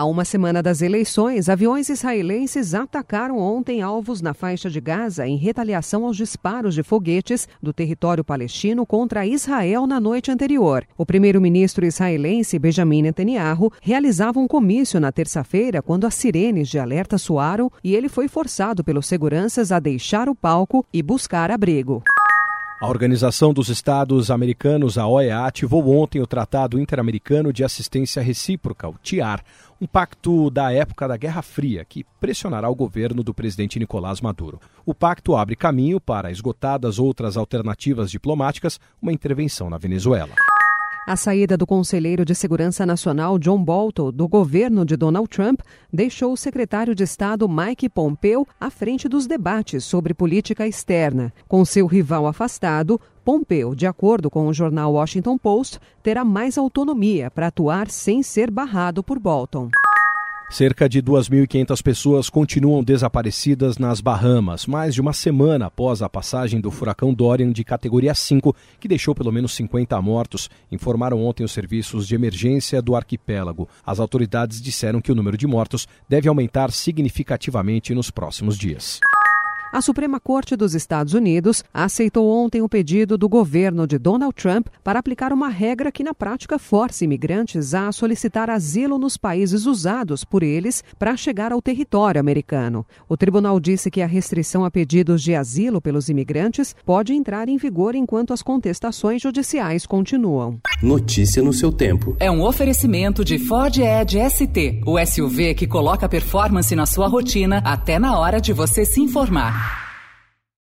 Há uma semana das eleições, aviões israelenses atacaram ontem alvos na faixa de Gaza em retaliação aos disparos de foguetes do território palestino contra Israel na noite anterior. O primeiro-ministro israelense Benjamin Netanyahu realizava um comício na terça-feira quando as sirenes de alerta soaram e ele foi forçado pelos seguranças a deixar o palco e buscar abrigo. A Organização dos Estados Americanos, a OEA, ativou ontem o Tratado Interamericano de Assistência Recíproca, o TIAR, um pacto da época da Guerra Fria que pressionará o governo do presidente Nicolás Maduro. O pacto abre caminho para, esgotadas outras alternativas diplomáticas, uma intervenção na Venezuela. A saída do conselheiro de Segurança Nacional John Bolton do governo de Donald Trump deixou o secretário de Estado Mike Pompeo à frente dos debates sobre política externa. Com seu rival afastado, Pompeo, de acordo com o jornal Washington Post, terá mais autonomia para atuar sem ser barrado por Bolton. Cerca de 2.500 pessoas continuam desaparecidas nas Bahamas, mais de uma semana após a passagem do furacão Dorian de categoria 5, que deixou pelo menos 50 mortos, informaram ontem os serviços de emergência do arquipélago. As autoridades disseram que o número de mortos deve aumentar significativamente nos próximos dias. A Suprema Corte dos Estados Unidos aceitou ontem o pedido do governo de Donald Trump para aplicar uma regra que, na prática, force imigrantes a solicitar asilo nos países usados por eles para chegar ao território americano. O tribunal disse que a restrição a pedidos de asilo pelos imigrantes pode entrar em vigor enquanto as contestações judiciais continuam. Notícia no seu tempo. É um oferecimento de Ford Edge ST, o SUV que coloca performance na sua rotina até na hora de você se informar.